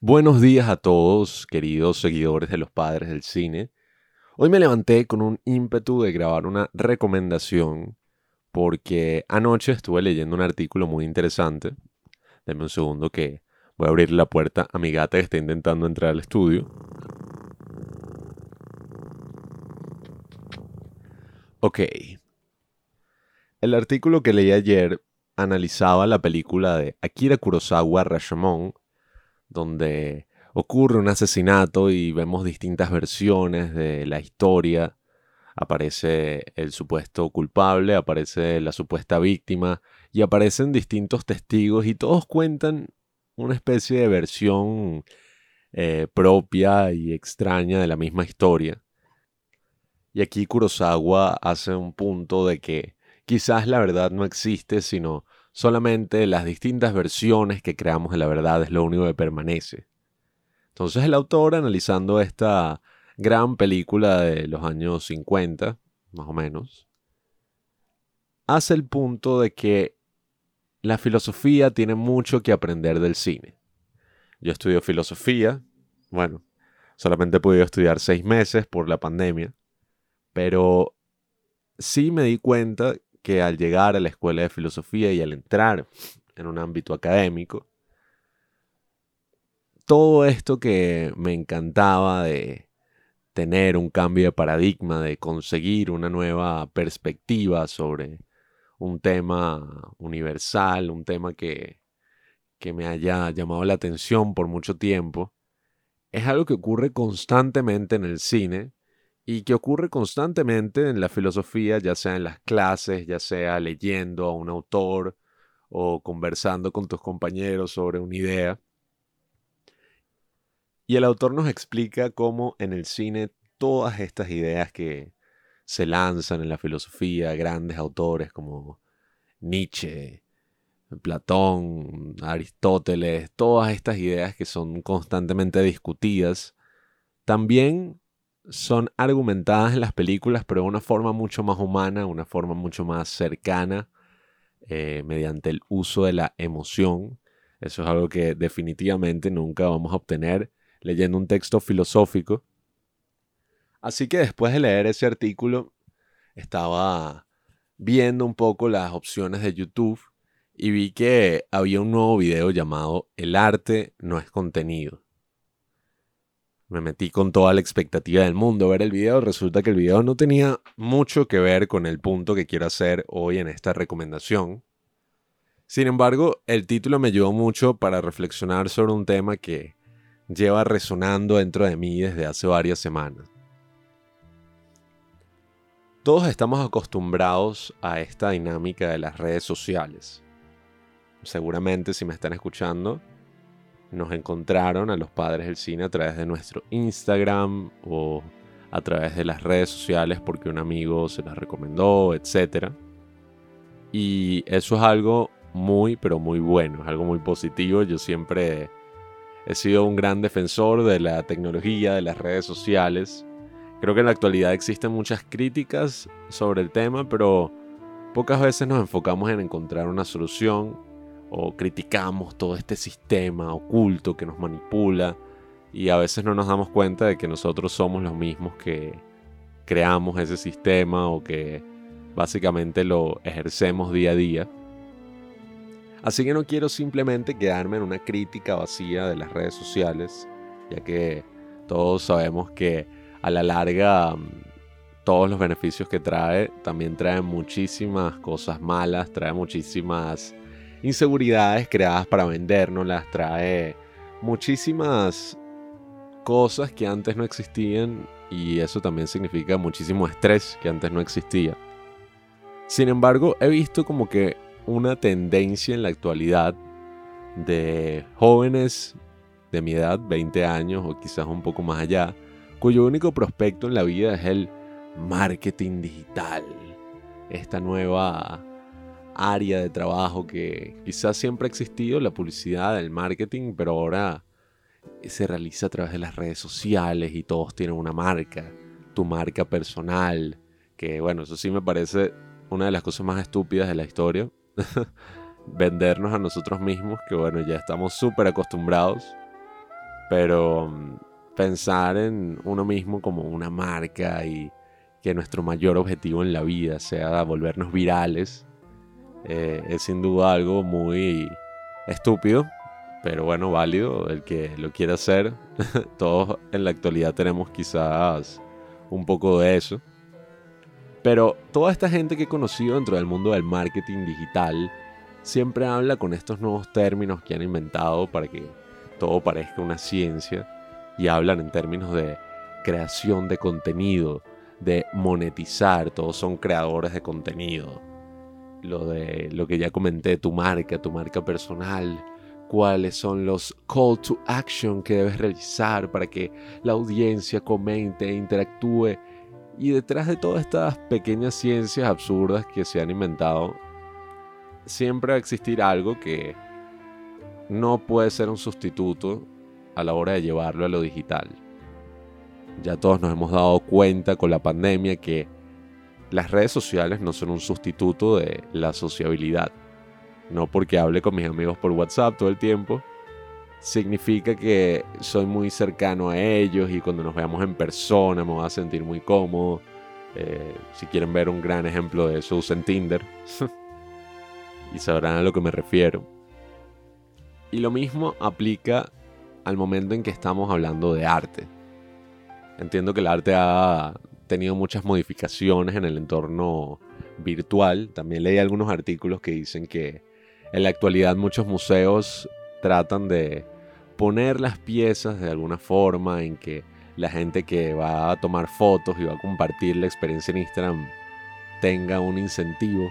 Buenos días a todos, queridos seguidores de los padres del cine. Hoy me levanté con un ímpetu de grabar una recomendación porque anoche estuve leyendo un artículo muy interesante. Deme un segundo que voy a abrir la puerta a mi gata que está intentando entrar al estudio. Ok. El artículo que leí ayer analizaba la película de Akira Kurosawa Rashomon donde ocurre un asesinato y vemos distintas versiones de la historia. Aparece el supuesto culpable, aparece la supuesta víctima y aparecen distintos testigos y todos cuentan una especie de versión eh, propia y extraña de la misma historia. Y aquí Kurosawa hace un punto de que quizás la verdad no existe, sino Solamente las distintas versiones que creamos de la verdad es lo único que permanece. Entonces el autor, analizando esta gran película de los años 50, más o menos, hace el punto de que la filosofía tiene mucho que aprender del cine. Yo estudio filosofía, bueno, solamente he podido estudiar seis meses por la pandemia, pero sí me di cuenta que al llegar a la escuela de filosofía y al entrar en un ámbito académico, todo esto que me encantaba de tener un cambio de paradigma, de conseguir una nueva perspectiva sobre un tema universal, un tema que, que me haya llamado la atención por mucho tiempo, es algo que ocurre constantemente en el cine y que ocurre constantemente en la filosofía, ya sea en las clases, ya sea leyendo a un autor o conversando con tus compañeros sobre una idea. Y el autor nos explica cómo en el cine todas estas ideas que se lanzan en la filosofía, grandes autores como Nietzsche, Platón, Aristóteles, todas estas ideas que son constantemente discutidas, también son argumentadas en las películas, pero de una forma mucho más humana, una forma mucho más cercana, eh, mediante el uso de la emoción. Eso es algo que definitivamente nunca vamos a obtener leyendo un texto filosófico. Así que después de leer ese artículo, estaba viendo un poco las opciones de YouTube y vi que había un nuevo video llamado El arte no es contenido. Me metí con toda la expectativa del mundo a ver el video. Resulta que el video no tenía mucho que ver con el punto que quiero hacer hoy en esta recomendación. Sin embargo, el título me ayudó mucho para reflexionar sobre un tema que lleva resonando dentro de mí desde hace varias semanas. Todos estamos acostumbrados a esta dinámica de las redes sociales. Seguramente si me están escuchando, nos encontraron a los padres del cine a través de nuestro Instagram o a través de las redes sociales porque un amigo se las recomendó, etc. Y eso es algo muy, pero muy bueno, es algo muy positivo. Yo siempre he sido un gran defensor de la tecnología, de las redes sociales. Creo que en la actualidad existen muchas críticas sobre el tema, pero pocas veces nos enfocamos en encontrar una solución o criticamos todo este sistema oculto que nos manipula y a veces no nos damos cuenta de que nosotros somos los mismos que creamos ese sistema o que básicamente lo ejercemos día a día. Así que no quiero simplemente quedarme en una crítica vacía de las redes sociales, ya que todos sabemos que a la larga mm, todos los beneficios que trae también trae muchísimas cosas malas, trae muchísimas inseguridades creadas para vendernos, las trae muchísimas cosas que antes no existían y eso también significa muchísimo estrés que antes no existía. Sin embargo, he visto como que una tendencia en la actualidad de jóvenes de mi edad, 20 años o quizás un poco más allá, cuyo único prospecto en la vida es el marketing digital. Esta nueva área de trabajo que quizás siempre ha existido, la publicidad, el marketing, pero ahora se realiza a través de las redes sociales y todos tienen una marca, tu marca personal, que bueno, eso sí me parece una de las cosas más estúpidas de la historia, vendernos a nosotros mismos, que bueno, ya estamos súper acostumbrados. pero mm, pensar en uno mismo como una marca y que nuestro mayor objetivo en la vida sea volvernos virales eh, es sin duda algo muy estúpido, pero bueno, válido, el que lo quiera hacer. Todos en la actualidad tenemos quizás un poco de eso. Pero toda esta gente que he conocido dentro del mundo del marketing digital siempre habla con estos nuevos términos que han inventado para que todo parezca una ciencia y hablan en términos de creación de contenido, de monetizar, todos son creadores de contenido. Lo de lo que ya comenté, tu marca, tu marca personal, cuáles son los call to action que debes realizar para que la audiencia comente e interactúe. Y detrás de todas estas pequeñas ciencias absurdas que se han inventado, siempre va a existir algo que no puede ser un sustituto a la hora de llevarlo a lo digital. Ya todos nos hemos dado cuenta con la pandemia que las redes sociales no son un sustituto de la sociabilidad no porque hable con mis amigos por WhatsApp todo el tiempo, significa que soy muy cercano a ellos y cuando nos veamos en persona me voy a sentir muy cómodo. Eh, si quieren ver un gran ejemplo de eso, usen Tinder y sabrán a lo que me refiero. Y lo mismo aplica al momento en que estamos hablando de arte. Entiendo que el arte ha tenido muchas modificaciones en el entorno virtual. También leí algunos artículos que dicen que en la actualidad muchos museos tratan de poner las piezas de alguna forma en que la gente que va a tomar fotos y va a compartir la experiencia en Instagram tenga un incentivo.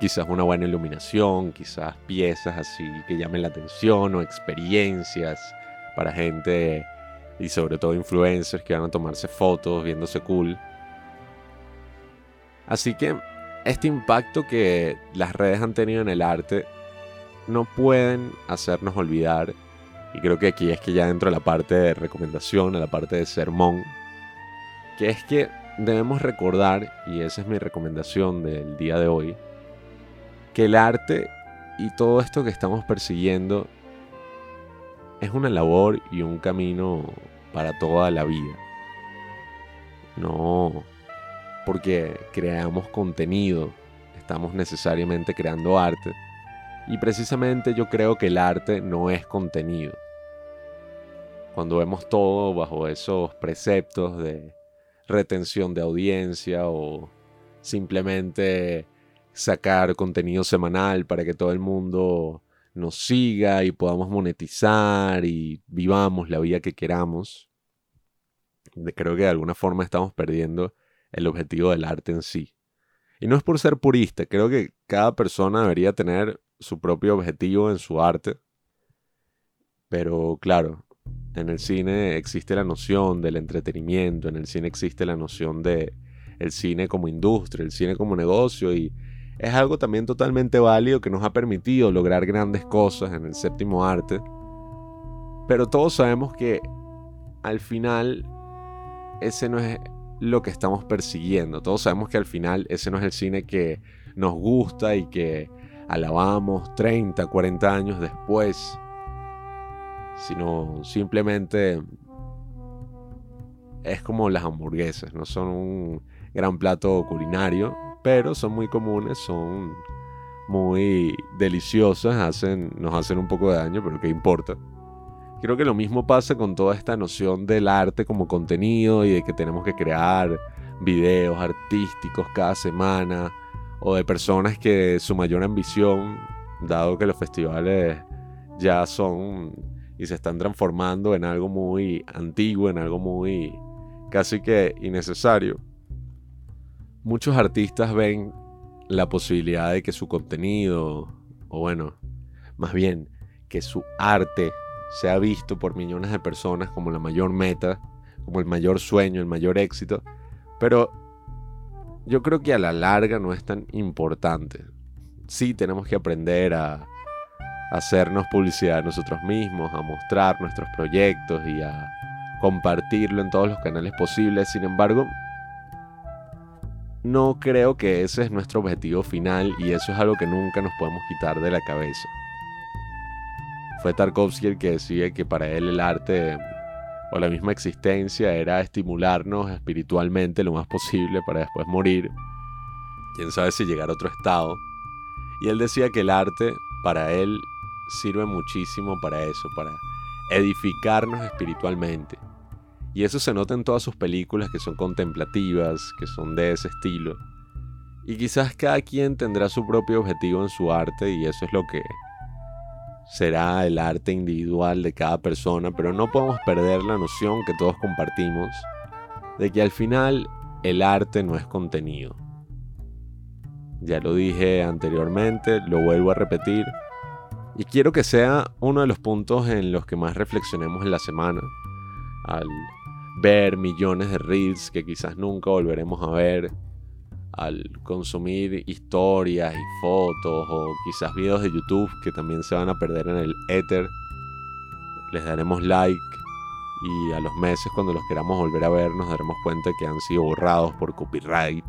Quizás una buena iluminación, quizás piezas así que llamen la atención o experiencias para gente y sobre todo influencers que van a tomarse fotos viéndose cool. Así que este impacto que las redes han tenido en el arte no pueden hacernos olvidar, y creo que aquí es que ya entro a la parte de recomendación, a la parte de sermón, que es que debemos recordar, y esa es mi recomendación del día de hoy, que el arte y todo esto que estamos persiguiendo es una labor y un camino para toda la vida. No, porque creamos contenido, estamos necesariamente creando arte. Y precisamente yo creo que el arte no es contenido. Cuando vemos todo bajo esos preceptos de retención de audiencia o simplemente sacar contenido semanal para que todo el mundo nos siga y podamos monetizar y vivamos la vida que queramos, creo que de alguna forma estamos perdiendo el objetivo del arte en sí. Y no es por ser purista, creo que cada persona debería tener su propio objetivo en su arte. Pero claro, en el cine existe la noción del entretenimiento, en el cine existe la noción de el cine como industria, el cine como negocio y es algo también totalmente válido que nos ha permitido lograr grandes cosas en el séptimo arte. Pero todos sabemos que al final ese no es lo que estamos persiguiendo. Todos sabemos que al final ese no es el cine que nos gusta y que alabamos 30, 40 años después, sino simplemente es como las hamburguesas, no son un gran plato culinario, pero son muy comunes, son muy deliciosas, hacen, nos hacen un poco de daño, pero ¿qué importa? Creo que lo mismo pasa con toda esta noción del arte como contenido y de que tenemos que crear videos artísticos cada semana o de personas que su mayor ambición, dado que los festivales ya son y se están transformando en algo muy antiguo, en algo muy casi que innecesario, muchos artistas ven la posibilidad de que su contenido, o bueno, más bien, que su arte se ha visto por millones de personas como la mayor meta, como el mayor sueño, el mayor éxito, pero yo creo que a la larga no es tan importante. Sí tenemos que aprender a, hacernos publicidad de nosotros mismos, a mostrar nuestros proyectos y a compartirlo en todos los canales posibles. Sin embargo, no creo que ese es nuestro objetivo final y eso es algo que nunca nos podemos quitar de la cabeza. Fue Tarkovsky el que decía que para él el arte o la misma existencia era estimularnos espiritualmente lo más posible para después morir. Quién sabe si llegar a otro estado. Y él decía que el arte para él sirve muchísimo para eso, para edificarnos espiritualmente. Y eso se nota en todas sus películas que son contemplativas, que son de ese estilo. Y quizás cada quien tendrá su propio objetivo en su arte y eso es lo que será el arte individual de cada persona, pero no podemos perder la noción que todos compartimos de que al final el arte no es contenido. Ya lo dije anteriormente, lo vuelvo a repetir, y quiero que sea uno de los puntos en los que más reflexionemos en la semana, al ver millones de reels que quizás nunca volveremos a ver, al consumir historias y fotos o quizás videos de YouTube que también se van a perder en el éter, les daremos like y a los meses cuando los queramos volver a ver nos daremos cuenta que han sido borrados por copyright.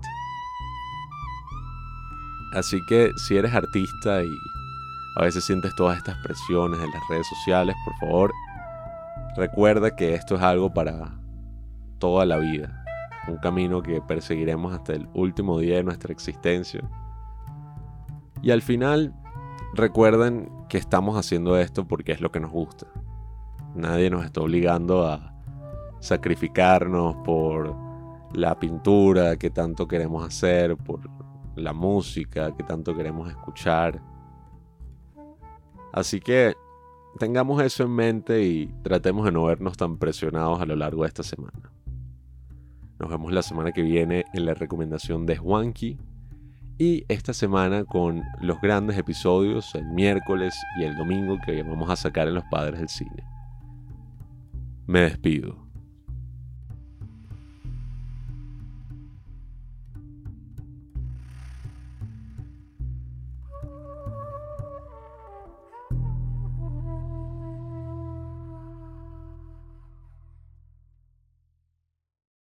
Así que si eres artista y a veces sientes todas estas presiones de las redes sociales, por favor, recuerda que esto es algo para toda la vida un camino que perseguiremos hasta el último día de nuestra existencia. Y al final, recuerden que estamos haciendo esto porque es lo que nos gusta. Nadie nos está obligando a sacrificarnos por la pintura que tanto queremos hacer, por la música que tanto queremos escuchar. Así que tengamos eso en mente y tratemos de no vernos tan presionados a lo largo de esta semana. Nos vemos la semana que viene en la recomendación de Juanqui. Y esta semana con los grandes episodios, el miércoles y el domingo que vamos a sacar en Los Padres del Cine. Me despido.